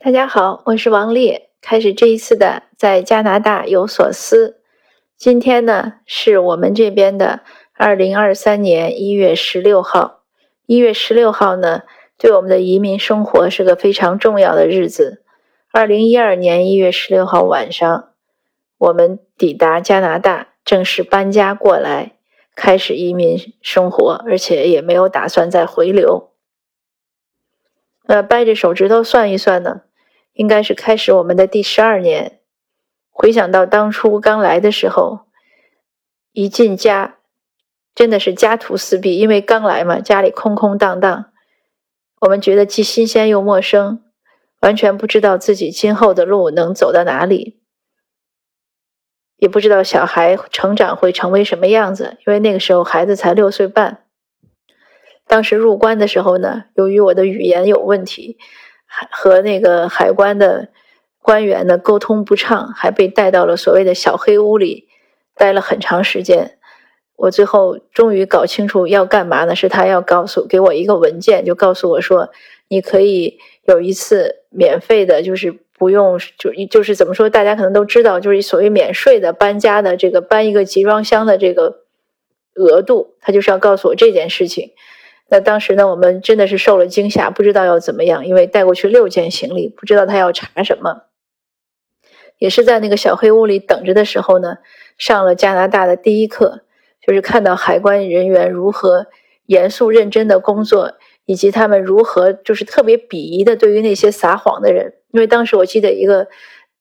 大家好，我是王丽。开始这一次的在加拿大有所思。今天呢是我们这边的二零二三年一月十六号。一月十六号呢，对我们的移民生活是个非常重要的日子。二零一二年一月十六号晚上，我们抵达加拿大，正式搬家过来，开始移民生活，而且也没有打算再回流。呃，掰着手指头算一算呢。应该是开始我们的第十二年。回想到当初刚来的时候，一进家，真的是家徒四壁，因为刚来嘛，家里空空荡荡。我们觉得既新鲜又陌生，完全不知道自己今后的路能走到哪里，也不知道小孩成长会成为什么样子。因为那个时候孩子才六岁半。当时入关的时候呢，由于我的语言有问题。和那个海关的官员呢沟通不畅，还被带到了所谓的小黑屋里，待了很长时间。我最后终于搞清楚要干嘛呢？是他要告诉给我一个文件，就告诉我说，你可以有一次免费的，就是不用就就是怎么说，大家可能都知道，就是所谓免税的搬家的这个搬一个集装箱的这个额度，他就是要告诉我这件事情。那当时呢，我们真的是受了惊吓，不知道要怎么样，因为带过去六件行李，不知道他要查什么。也是在那个小黑屋里等着的时候呢，上了加拿大的第一课，就是看到海关人员如何严肃认真的工作，以及他们如何就是特别鄙夷的对于那些撒谎的人。因为当时我记得一个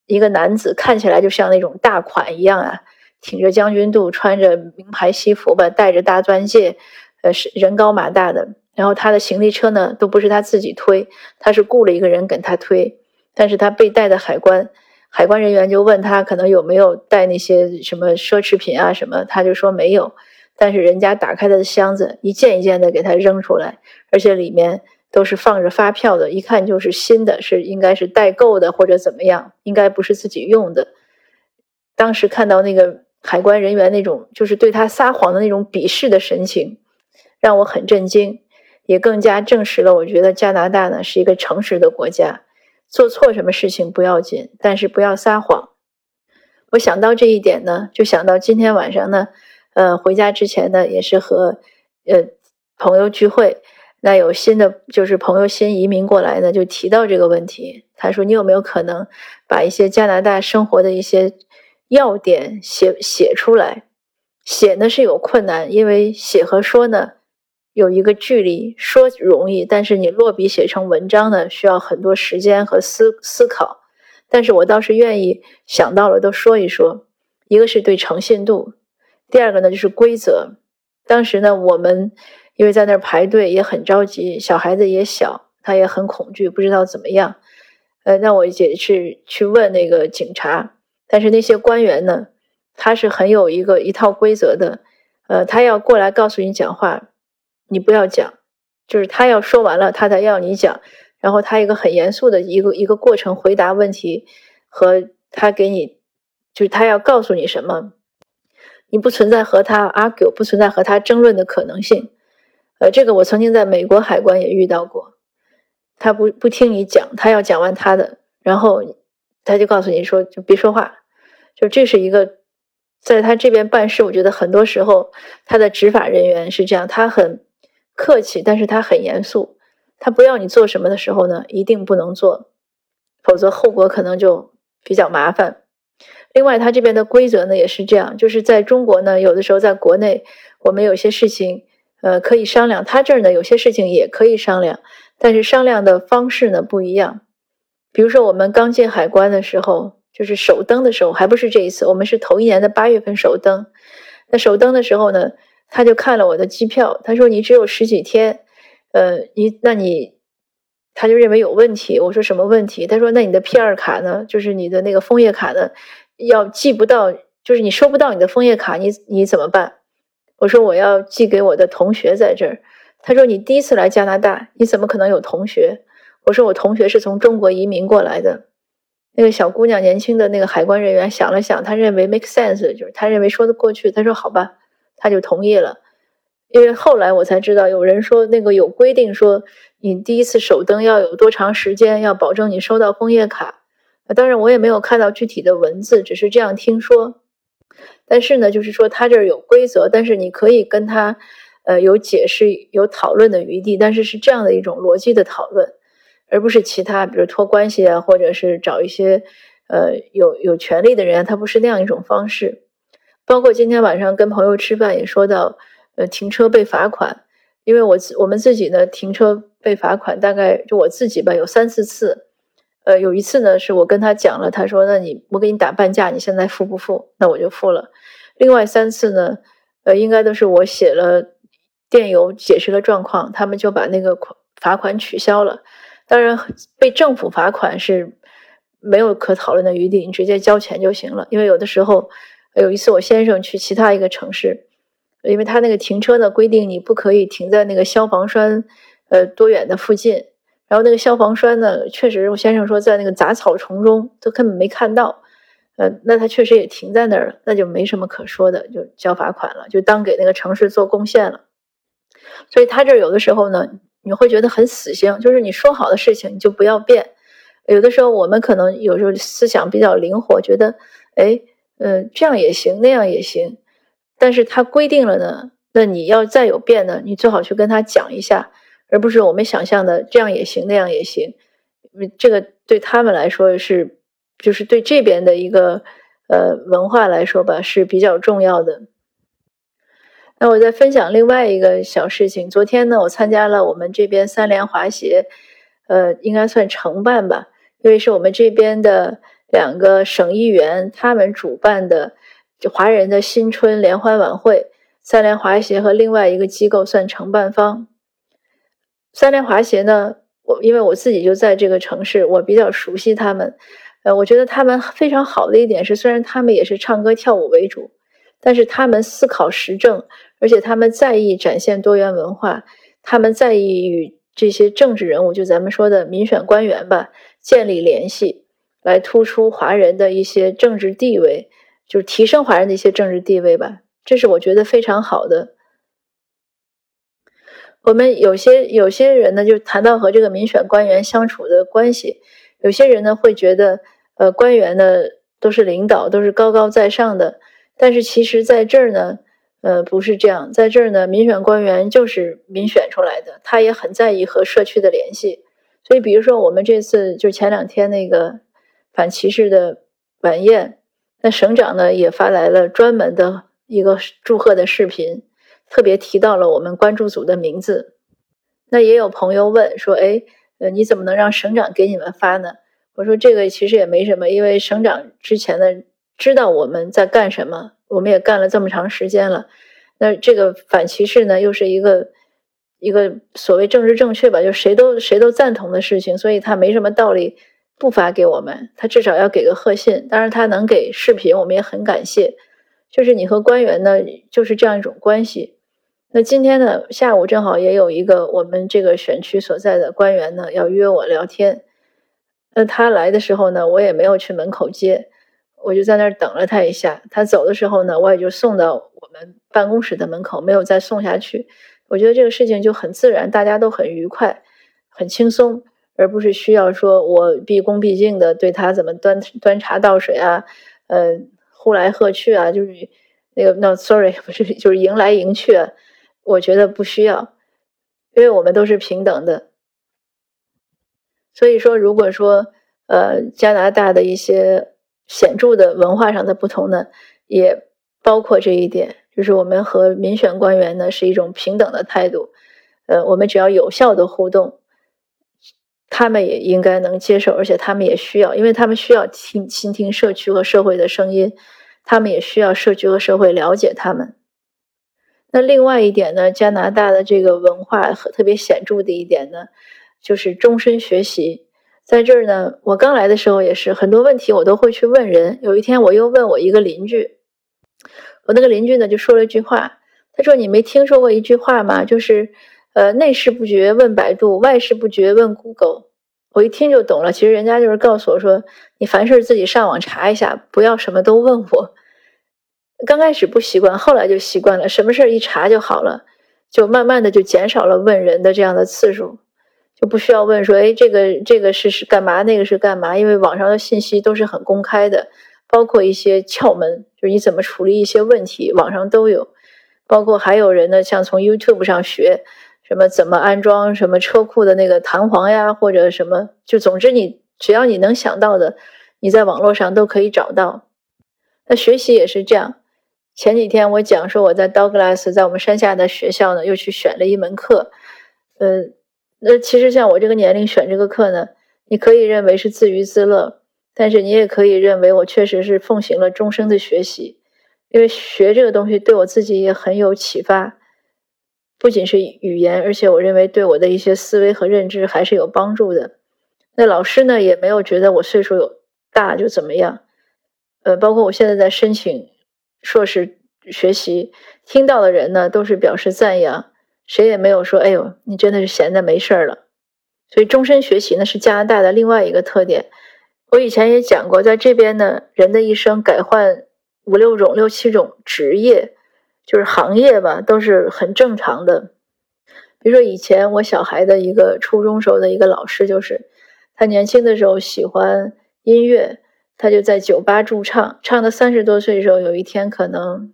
一个男子看起来就像那种大款一样啊，挺着将军肚，穿着名牌西服吧，戴着大钻戒。呃，是人高马大的，然后他的行李车呢，都不是他自己推，他是雇了一个人给他推。但是他被带的海关，海关人员就问他可能有没有带那些什么奢侈品啊什么，他就说没有。但是人家打开他的箱子，一件一件的给他扔出来，而且里面都是放着发票的，一看就是新的，是应该是代购的或者怎么样，应该不是自己用的。当时看到那个海关人员那种就是对他撒谎的那种鄙视的神情。让我很震惊，也更加证实了我觉得加拿大呢是一个诚实的国家。做错什么事情不要紧，但是不要撒谎。我想到这一点呢，就想到今天晚上呢，呃，回家之前呢，也是和呃朋友聚会。那有新的就是朋友新移民过来呢，就提到这个问题。他说：“你有没有可能把一些加拿大生活的一些要点写写出来？写呢是有困难，因为写和说呢。”有一个距离，说容易，但是你落笔写成文章呢，需要很多时间和思思考。但是我倒是愿意想到了都说一说。一个是对诚信度，第二个呢就是规则。当时呢，我们因为在那儿排队也很着急，小孩子也小，他也很恐惧，不知道怎么样。呃，那我也是去问那个警察，但是那些官员呢，他是很有一个一套规则的。呃，他要过来告诉你讲话。你不要讲，就是他要说完了，他才要你讲。然后他一个很严肃的一个一个过程回答问题，和他给你，就是他要告诉你什么，你不存在和他 argue，不存在和他争论的可能性。呃，这个我曾经在美国海关也遇到过，他不不听你讲，他要讲完他的，然后他就告诉你说就别说话。就这是一个在他这边办事，我觉得很多时候他的执法人员是这样，他很。客气，但是他很严肃。他不要你做什么的时候呢，一定不能做，否则后果可能就比较麻烦。另外，他这边的规则呢也是这样，就是在中国呢，有的时候在国内我们有些事情，呃，可以商量。他这儿呢，有些事情也可以商量，但是商量的方式呢不一样。比如说，我们刚进海关的时候，就是首登的时候，还不是这一次，我们是头一年的八月份首登。那首登的时候呢？他就看了我的机票，他说：“你只有十几天，呃，你那你，他就认为有问题。”我说：“什么问题？”他说：“那你的 P 二卡呢？就是你的那个枫叶卡呢，要寄不到，就是你收不到你的枫叶卡，你你怎么办？”我说：“我要寄给我的同学在这儿。”他说：“你第一次来加拿大，你怎么可能有同学？”我说：“我同学是从中国移民过来的。”那个小姑娘，年轻的那个海关人员想了想，他认为 make sense，就是他认为说得过去。他说：“好吧。”他就同意了，因为后来我才知道，有人说那个有规定说，你第一次首登要有多长时间，要保证你收到枫叶卡。当然我也没有看到具体的文字，只是这样听说。但是呢，就是说他这儿有规则，但是你可以跟他，呃，有解释、有讨论的余地。但是是这样的一种逻辑的讨论，而不是其他，比如托关系啊，或者是找一些，呃，有有权利的人，他不是那样一种方式。包括今天晚上跟朋友吃饭也说到，呃，停车被罚款，因为我我们自己呢停车被罚款，大概就我自己吧，有三四次。呃，有一次呢，是我跟他讲了，他说：“那你我给你打半价，你现在付不付？”那我就付了。另外三次呢，呃，应该都是我写了电邮解释了状况，他们就把那个款罚款取消了。当然，被政府罚款是没有可讨论的余地，你直接交钱就行了。因为有的时候，有一次我先生去其他一个城市，因为他那个停车的规定，你不可以停在那个消防栓呃多远的附近。然后那个消防栓呢，确实我先生说在那个杂草丛中，都根本没看到。呃，那他确实也停在那儿了，那就没什么可说的，就交罚款了，就当给那个城市做贡献了。所以他这有的时候呢，你会觉得很死性，就是你说好的事情你就不要变。有的时候我们可能有时候思想比较灵活，觉得哎，嗯，这样也行，那样也行。但是他规定了呢，那你要再有变呢，你最好去跟他讲一下。而不是我们想象的这样也行那样也行，这个对他们来说是，就是对这边的一个呃文化来说吧是比较重要的。那我再分享另外一个小事情，昨天呢我参加了我们这边三联华协，呃应该算承办吧，因为是我们这边的两个省议员他们主办的华人的新春联欢晚会，三联华协和另外一个机构算承办方。三联华协呢，我因为我自己就在这个城市，我比较熟悉他们。呃，我觉得他们非常好的一点是，虽然他们也是唱歌跳舞为主，但是他们思考时政，而且他们在意展现多元文化，他们在意与这些政治人物，就咱们说的民选官员吧，建立联系，来突出华人的一些政治地位，就是提升华人的一些政治地位吧。这是我觉得非常好的。我们有些有些人呢，就谈到和这个民选官员相处的关系，有些人呢会觉得，呃，官员呢都是领导，都是高高在上的。但是其实在这儿呢，呃，不是这样，在这儿呢，民选官员就是民选出来的，他也很在意和社区的联系。所以，比如说我们这次就前两天那个反歧视的晚宴，那省长呢也发来了专门的一个祝贺的视频。特别提到了我们关注组的名字，那也有朋友问说：“哎，呃，你怎么能让省长给你们发呢？”我说：“这个其实也没什么，因为省长之前呢知道我们在干什么，我们也干了这么长时间了。那这个反歧视呢，又是一个一个所谓政治正确吧，就谁都谁都赞同的事情，所以他没什么道理不发给我们，他至少要给个贺信。当然，他能给视频，我们也很感谢。就是你和官员呢，就是这样一种关系。”那今天呢，下午正好也有一个我们这个选区所在的官员呢，要约我聊天。那他来的时候呢，我也没有去门口接，我就在那儿等了他一下。他走的时候呢，我也就送到我们办公室的门口，没有再送下去。我觉得这个事情就很自然，大家都很愉快、很轻松，而不是需要说我毕恭毕敬的对他怎么端端茶倒水啊，呃，呼来喝去啊，就是那个那 sorry 不是就是迎来迎去。我觉得不需要，因为我们都是平等的。所以说，如果说呃加拿大的一些显著的文化上的不同呢，也包括这一点，就是我们和民选官员呢是一种平等的态度。呃，我们只要有效的互动，他们也应该能接受，而且他们也需要，因为他们需要听倾听社区和社会的声音，他们也需要社区和社会了解他们。那另外一点呢，加拿大的这个文化和特别显著的一点呢，就是终身学习。在这儿呢，我刚来的时候也是很多问题我都会去问人。有一天我又问我一个邻居，我那个邻居呢就说了一句话，他说：“你没听说过一句话吗？就是呃，内事不决问百度，外事不决问 Google。”我一听就懂了，其实人家就是告诉我说，你凡事自己上网查一下，不要什么都问我。刚开始不习惯，后来就习惯了。什么事儿一查就好了。就慢慢的就减少了问人的这样的次数，就不需要问说，哎，这个这个是是干嘛，那个是干嘛？因为网上的信息都是很公开的，包括一些窍门，就是你怎么处理一些问题，网上都有。包括还有人呢，像从 YouTube 上学什么怎么安装什么车库的那个弹簧呀，或者什么，就总之你只要你能想到的，你在网络上都可以找到。那学习也是这样。前几天我讲说我在 Douglas，在我们山下的学校呢，又去选了一门课。呃，那其实像我这个年龄选这个课呢，你可以认为是自娱自乐，但是你也可以认为我确实是奉行了终生的学习。因为学这个东西对我自己也很有启发，不仅是语言，而且我认为对我的一些思维和认知还是有帮助的。那老师呢也没有觉得我岁数有大就怎么样，呃，包括我现在在申请硕士学习，听到的人呢都是表示赞扬，谁也没有说哎呦你真的是闲的没事儿了。所以终身学习呢是加拿大的另外一个特点。我以前也讲过，在这边呢，人的一生改换。五六种、六七种职业，就是行业吧，都是很正常的。比如说，以前我小孩的一个初中时候的一个老师，就是他年轻的时候喜欢音乐，他就在酒吧驻唱，唱到三十多岁的时候，有一天可能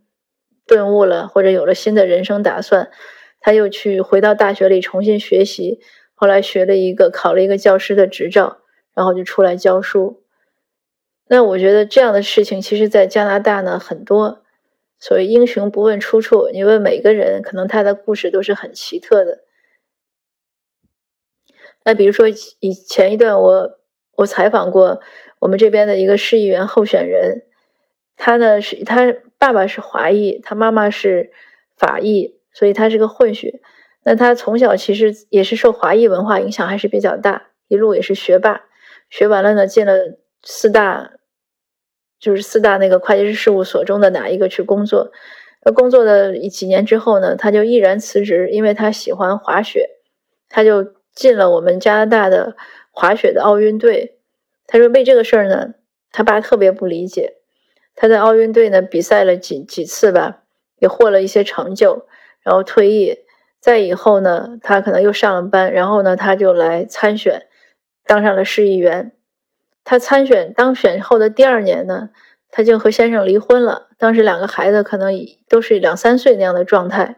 顿悟了，或者有了新的人生打算，他又去回到大学里重新学习，后来学了一个考了一个教师的执照，然后就出来教书。那我觉得这样的事情，其实，在加拿大呢很多。所谓英雄不问出处，你问每个人，可能他的故事都是很奇特的。那比如说，以前一段我我采访过我们这边的一个市议员候选人，他呢是他爸爸是华裔，他妈妈是法裔，所以他是个混血。那他从小其实也是受华裔文化影响还是比较大，一路也是学霸，学完了呢进了四大。就是四大那个会计师事务所中的哪一个去工作？那工作的几年之后呢，他就毅然辞职，因为他喜欢滑雪，他就进了我们加拿大的滑雪的奥运队。他说为这个事儿呢，他爸特别不理解。他在奥运队呢比赛了几几次吧，也获了一些成就，然后退役。再以后呢，他可能又上了班，然后呢，他就来参选，当上了市议员。他参选当选后的第二年呢，他就和先生离婚了。当时两个孩子可能都是两三岁那样的状态，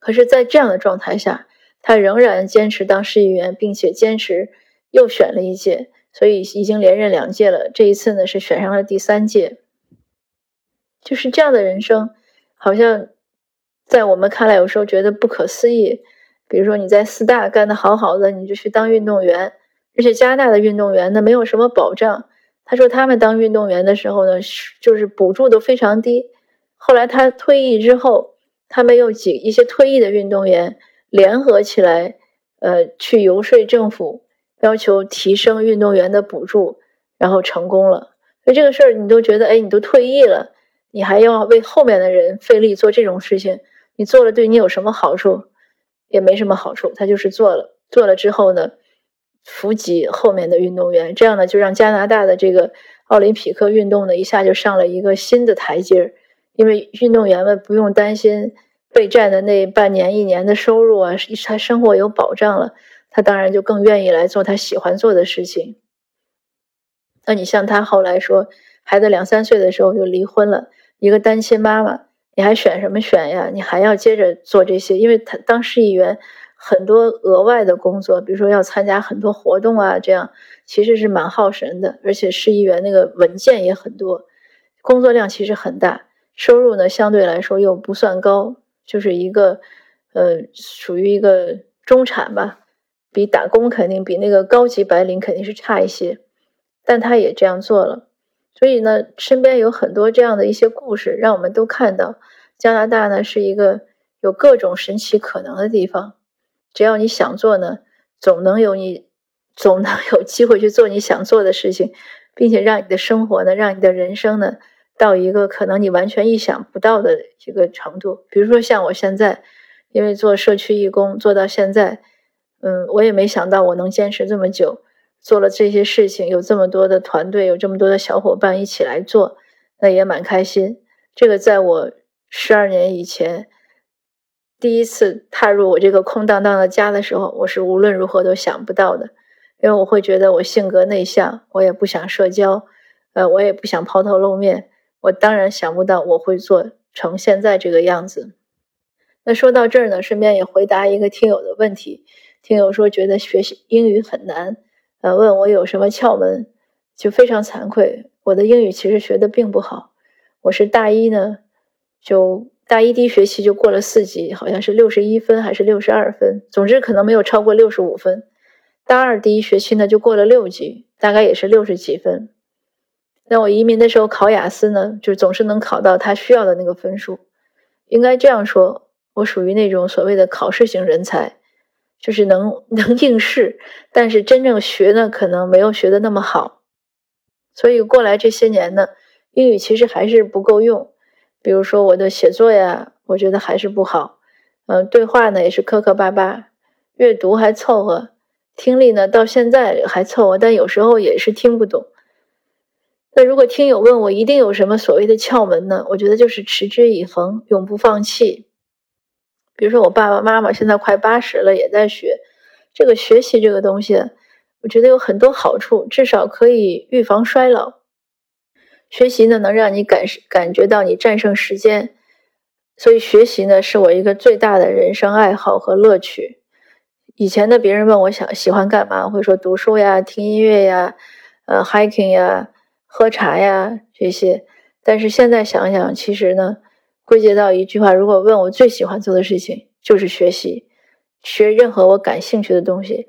可是，在这样的状态下，他仍然坚持当市议员，并且坚持又选了一届，所以已经连任两届了。这一次呢，是选上了第三届。就是这样的人生，好像在我们看来，有时候觉得不可思议。比如说，你在四大干得好好的，你就去当运动员。而且加拿大的运动员呢，没有什么保障。他说他们当运动员的时候呢，是就是补助都非常低。后来他退役之后，他们又几一些退役的运动员联合起来，呃，去游说政府，要求提升运动员的补助，然后成功了。所以这个事儿你都觉得，哎，你都退役了，你还要为后面的人费力做这种事情，你做了对你有什么好处？也没什么好处。他就是做了，做了之后呢？扶及后面的运动员，这样呢，就让加拿大的这个奥林匹克运动呢，一下就上了一个新的台阶儿。因为运动员们不用担心备战的那半年、一年的收入啊，他生活有保障了，他当然就更愿意来做他喜欢做的事情。那你像他后来说，孩子两三岁的时候就离婚了，一个单亲妈妈，你还选什么选呀？你还要接着做这些，因为他当市议员。很多额外的工作，比如说要参加很多活动啊，这样其实是蛮耗神的。而且市议员那个文件也很多，工作量其实很大，收入呢相对来说又不算高，就是一个呃属于一个中产吧，比打工肯定比那个高级白领肯定是差一些，但他也这样做了。所以呢，身边有很多这样的一些故事，让我们都看到加拿大呢是一个有各种神奇可能的地方。只要你想做呢，总能有你，总能有机会去做你想做的事情，并且让你的生活呢，让你的人生呢，到一个可能你完全意想不到的一个程度。比如说像我现在，因为做社区义工做到现在，嗯，我也没想到我能坚持这么久，做了这些事情，有这么多的团队，有这么多的小伙伴一起来做，那也蛮开心。这个在我十二年以前。第一次踏入我这个空荡荡的家的时候，我是无论如何都想不到的，因为我会觉得我性格内向，我也不想社交，呃，我也不想抛头露面，我当然想不到我会做成现在这个样子。那说到这儿呢，顺便也回答一个听友的问题，听友说觉得学习英语很难，呃，问我有什么窍门，就非常惭愧，我的英语其实学的并不好，我是大一呢，就。大一第一学期就过了四级，好像是六十一分还是六十二分，总之可能没有超过六十五分。大二第一学期呢就过了六级，大概也是六十几分。那我移民的时候考雅思呢，就总是能考到他需要的那个分数。应该这样说，我属于那种所谓的考试型人才，就是能能应试，但是真正学呢可能没有学的那么好。所以过来这些年呢，英语其实还是不够用。比如说我的写作呀，我觉得还是不好。嗯，对话呢也是磕磕巴巴，阅读还凑合，听力呢到现在还凑合，但有时候也是听不懂。那如果听友问我一定有什么所谓的窍门呢？我觉得就是持之以恒，永不放弃。比如说我爸爸妈妈现在快八十了，也在学这个学习这个东西，我觉得有很多好处，至少可以预防衰老。学习呢，能让你感感觉到你战胜时间，所以学习呢是我一个最大的人生爱好和乐趣。以前的别人问我想喜欢干嘛，会说读书呀、听音乐呀、呃 hiking 呀、喝茶呀这些。但是现在想想，其实呢，归结到一句话：如果问我最喜欢做的事情，就是学习，学任何我感兴趣的东西，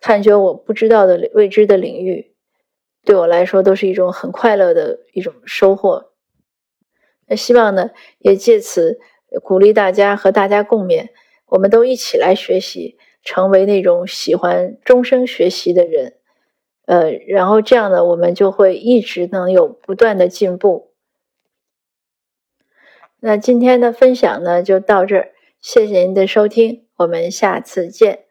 探究我不知道的未知的领域。对我来说都是一种很快乐的一种收获。那希望呢，也借此鼓励大家和大家共勉，我们都一起来学习，成为那种喜欢终生学习的人。呃，然后这样呢，我们就会一直能有不断的进步。那今天的分享呢，就到这儿，谢谢您的收听，我们下次见。